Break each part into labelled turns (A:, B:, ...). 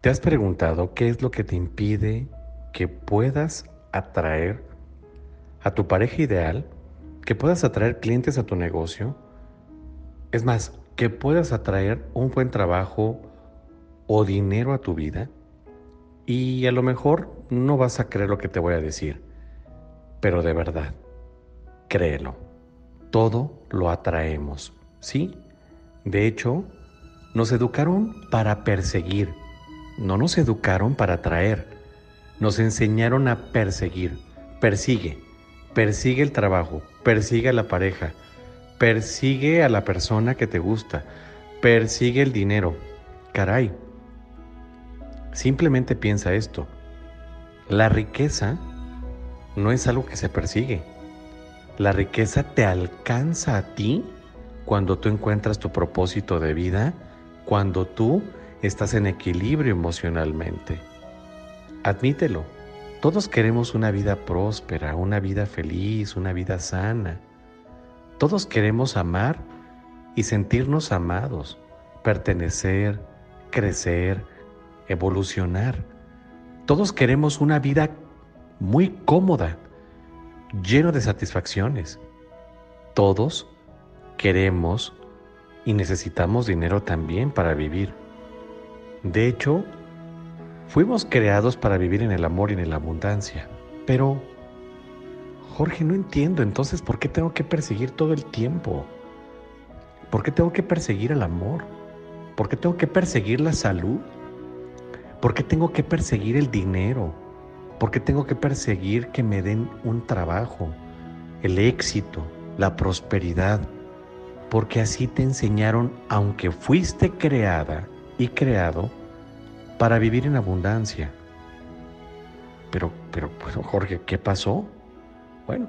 A: ¿Te has preguntado qué es lo que te impide que puedas atraer a tu pareja ideal, que puedas atraer clientes a tu negocio? Es más, que puedas atraer un buen trabajo o dinero a tu vida. Y a lo mejor no vas a creer lo que te voy a decir, pero de verdad, créelo. Todo lo atraemos, ¿sí? De hecho, nos educaron para perseguir, no nos educaron para atraer, nos enseñaron a perseguir. Persigue, persigue el trabajo, persigue a la pareja, persigue a la persona que te gusta, persigue el dinero. Caray, simplemente piensa esto. La riqueza no es algo que se persigue. La riqueza te alcanza a ti cuando tú encuentras tu propósito de vida, cuando tú estás en equilibrio emocionalmente. Admítelo, todos queremos una vida próspera, una vida feliz, una vida sana. Todos queremos amar y sentirnos amados, pertenecer, crecer, evolucionar. Todos queremos una vida muy cómoda, lleno de satisfacciones. Todos queremos y necesitamos dinero también para vivir. De hecho, fuimos creados para vivir en el amor y en la abundancia. Pero, Jorge, no entiendo entonces por qué tengo que perseguir todo el tiempo. ¿Por qué tengo que perseguir el amor? ¿Por qué tengo que perseguir la salud? ¿Por qué tengo que perseguir el dinero? ¿Por qué tengo que perseguir que me den un trabajo, el éxito, la prosperidad? Porque así te enseñaron, aunque fuiste creada y creado para vivir en abundancia. Pero, pero, pero Jorge, ¿qué pasó? Bueno,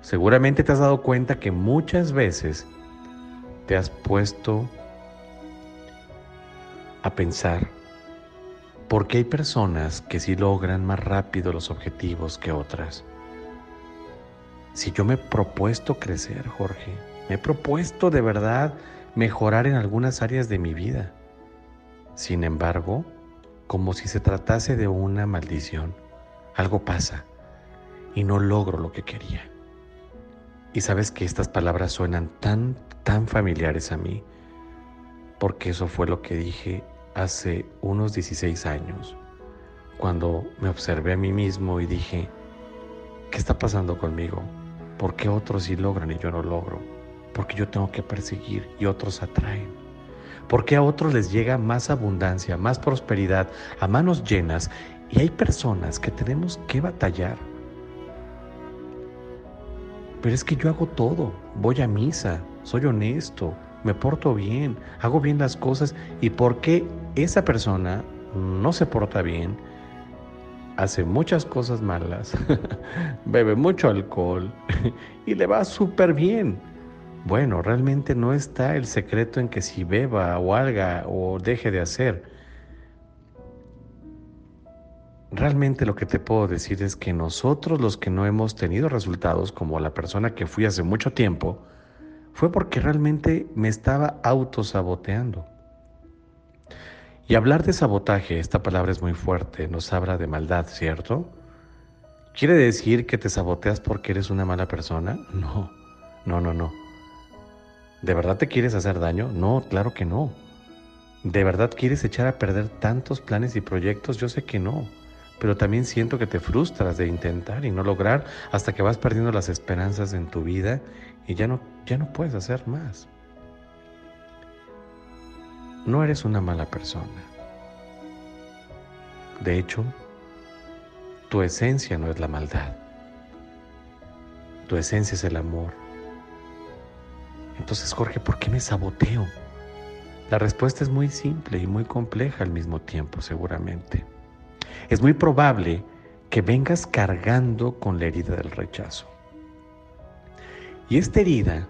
A: seguramente te has dado cuenta que muchas veces te has puesto a pensar por qué hay personas que sí logran más rápido los objetivos que otras. Si yo me he propuesto crecer, Jorge, me he propuesto de verdad mejorar en algunas áreas de mi vida. Sin embargo, como si se tratase de una maldición, algo pasa y no logro lo que quería. Y sabes que estas palabras suenan tan, tan familiares a mí, porque eso fue lo que dije hace unos 16 años, cuando me observé a mí mismo y dije, ¿qué está pasando conmigo? ¿Por qué otros sí logran y yo no logro? Porque yo tengo que perseguir y otros atraen. ¿Por qué a otros les llega más abundancia, más prosperidad, a manos llenas? Y hay personas que tenemos que batallar. Pero es que yo hago todo, voy a misa, soy honesto, me porto bien, hago bien las cosas y por qué esa persona no se porta bien, hace muchas cosas malas, bebe mucho alcohol y le va súper bien. Bueno, realmente no está el secreto en que si beba o haga o deje de hacer. Realmente lo que te puedo decir es que nosotros los que no hemos tenido resultados, como la persona que fui hace mucho tiempo, fue porque realmente me estaba autosaboteando. Y hablar de sabotaje, esta palabra es muy fuerte, nos habla de maldad, ¿cierto? ¿Quiere decir que te saboteas porque eres una mala persona? No, no, no, no. ¿De verdad te quieres hacer daño? No, claro que no. ¿De verdad quieres echar a perder tantos planes y proyectos? Yo sé que no. Pero también siento que te frustras de intentar y no lograr hasta que vas perdiendo las esperanzas en tu vida y ya no, ya no puedes hacer más. No eres una mala persona. De hecho, tu esencia no es la maldad. Tu esencia es el amor. Entonces, Jorge, ¿por qué me saboteo? La respuesta es muy simple y muy compleja al mismo tiempo, seguramente. Es muy probable que vengas cargando con la herida del rechazo. Y esta herida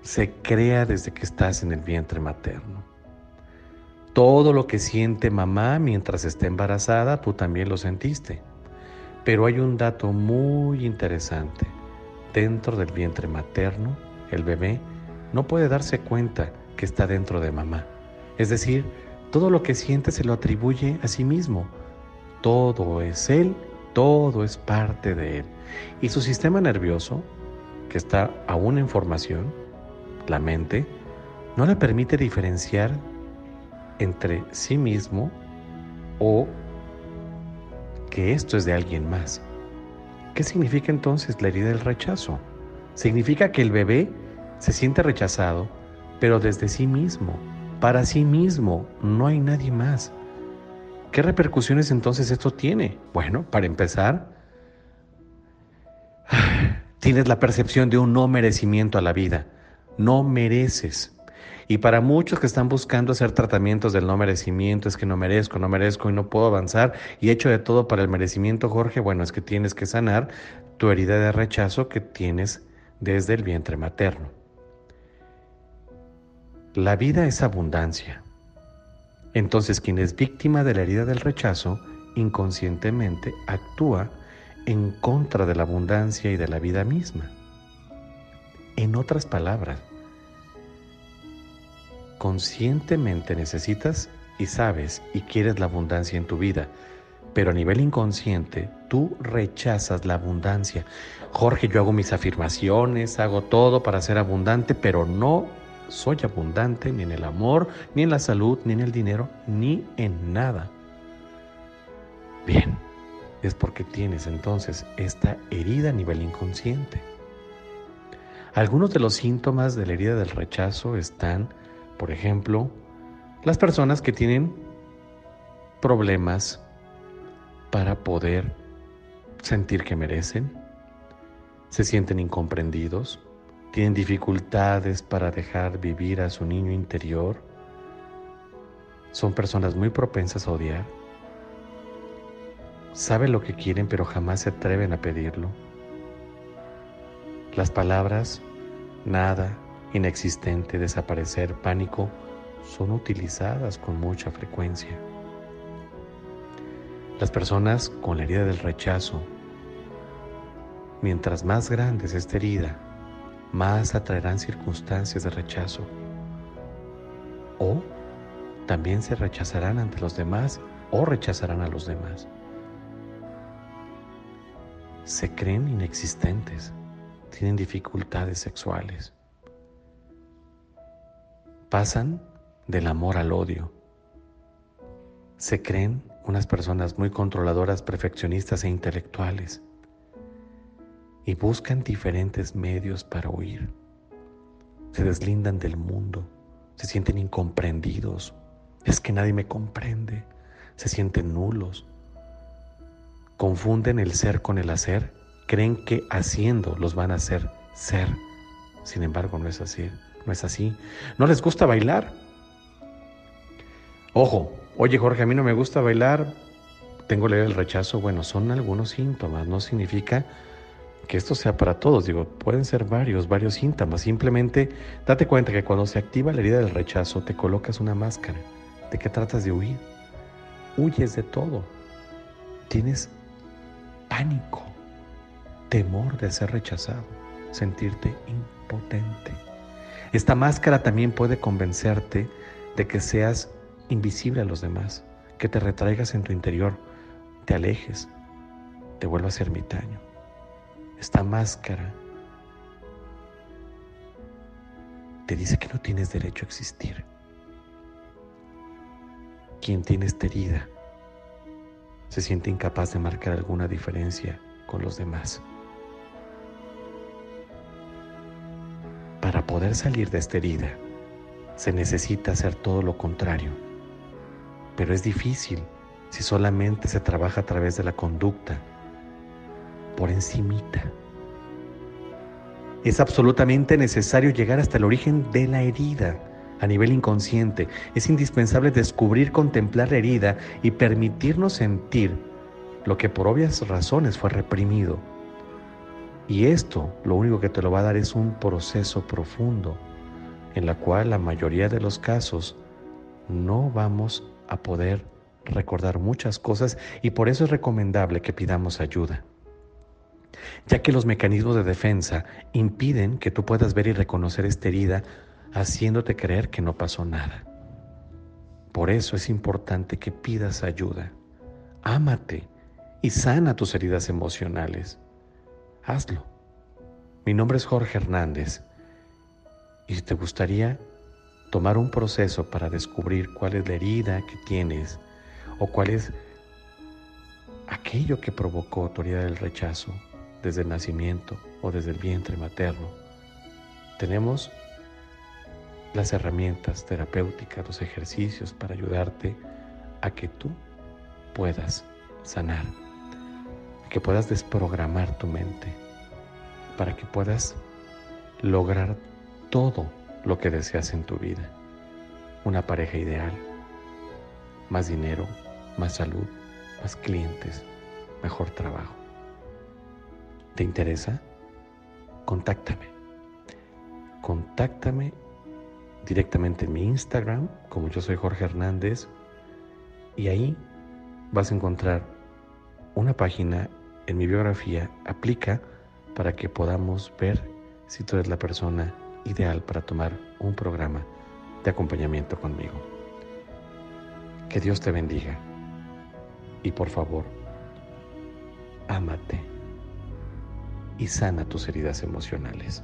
A: se crea desde que estás en el vientre materno. Todo lo que siente mamá mientras está embarazada, tú también lo sentiste. Pero hay un dato muy interesante. Dentro del vientre materno, el bebé no puede darse cuenta que está dentro de mamá. Es decir, Todo lo que siente se lo atribuye a sí mismo. Todo es él, todo es parte de él. Y su sistema nervioso, que está aún en formación, la mente, no le permite diferenciar entre sí mismo o que esto es de alguien más. ¿Qué significa entonces la herida del rechazo? Significa que el bebé se siente rechazado, pero desde sí mismo, para sí mismo, no hay nadie más. ¿Qué repercusiones entonces esto tiene? Bueno, para empezar, tienes la percepción de un no merecimiento a la vida. No mereces. Y para muchos que están buscando hacer tratamientos del no merecimiento, es que no merezco, no merezco y no puedo avanzar y he hecho de todo para el merecimiento, Jorge, bueno, es que tienes que sanar tu herida de rechazo que tienes desde el vientre materno. La vida es abundancia. Entonces quien es víctima de la herida del rechazo inconscientemente actúa en contra de la abundancia y de la vida misma. En otras palabras, conscientemente necesitas y sabes y quieres la abundancia en tu vida, pero a nivel inconsciente tú rechazas la abundancia. Jorge, yo hago mis afirmaciones, hago todo para ser abundante, pero no soy abundante ni en el amor, ni en la salud, ni en el dinero, ni en nada. Bien, es porque tienes entonces esta herida a nivel inconsciente. Algunos de los síntomas de la herida del rechazo están por ejemplo, las personas que tienen problemas para poder sentir que merecen, se sienten incomprendidos, tienen dificultades para dejar vivir a su niño interior, son personas muy propensas a odiar, saben lo que quieren pero jamás se atreven a pedirlo. Las palabras, nada, inexistente, desaparecer, pánico, son utilizadas con mucha frecuencia. Las personas con la herida del rechazo, mientras más grande es esta herida, más atraerán circunstancias de rechazo. O también se rechazarán ante los demás o rechazarán a los demás. Se creen inexistentes, tienen dificultades sexuales pasan del amor al odio. Se creen unas personas muy controladoras, perfeccionistas e intelectuales y buscan diferentes medios para huir. Se deslindan del mundo, se sienten incomprendidos, es que nadie me comprende, se sienten nulos, confunden el ser con el hacer, creen que haciendo los van a hacer ser, sin embargo no es así no es así. ¿No les gusta bailar? Ojo, oye Jorge, a mí no me gusta bailar, tengo leer el rechazo. Bueno, son algunos síntomas, no significa que esto sea para todos. Digo, pueden ser varios, varios síntomas. Simplemente date cuenta que cuando se activa la herida del rechazo, te colocas una máscara. ¿De qué tratas de huir? Huyes de todo. Tienes pánico, temor de ser rechazado, sentirte impotente. Esta máscara también puede convencerte de que seas invisible a los demás, que te retraigas en tu interior, te alejes, te vuelvas ermitaño. Esta máscara te dice que no tienes derecho a existir. Quien tiene esta herida se siente incapaz de marcar alguna diferencia con los demás. Para poder salir de esta herida, se necesita hacer todo lo contrario. Pero es difícil si solamente se trabaja a través de la conducta, por encimita. Es absolutamente necesario llegar hasta el origen de la herida a nivel inconsciente. Es indispensable descubrir, contemplar la herida y permitirnos sentir lo que por obvias razones fue reprimido y esto lo único que te lo va a dar es un proceso profundo en la cual la mayoría de los casos no vamos a poder recordar muchas cosas y por eso es recomendable que pidamos ayuda, ya que los mecanismos de defensa impiden que tú puedas ver y reconocer esta herida haciéndote creer que no pasó nada. Por eso es importante que pidas ayuda. Ámate y sana tus heridas emocionales. Hazlo. Mi nombre es Jorge Hernández y si te gustaría tomar un proceso para descubrir cuál es la herida que tienes o cuál es aquello que provocó tu herida del rechazo desde el nacimiento o desde el vientre materno, tenemos las herramientas terapéuticas, los ejercicios para ayudarte a que tú puedas sanar, que puedas desprogramar tu mente, para que puedas lograr todo lo que deseas en tu vida. Una pareja ideal, más dinero, más salud, más clientes, mejor trabajo. ¿Te interesa? Contáctame. Contáctame directamente en mi Instagram, como yo soy Jorge Hernández, y ahí vas a encontrar una página en mi biografía, aplica para que podamos ver si tú eres la persona ideal para tomar un programa de acompañamiento conmigo. Que Dios te bendiga y por favor, ámate y sana tus heridas emocionales.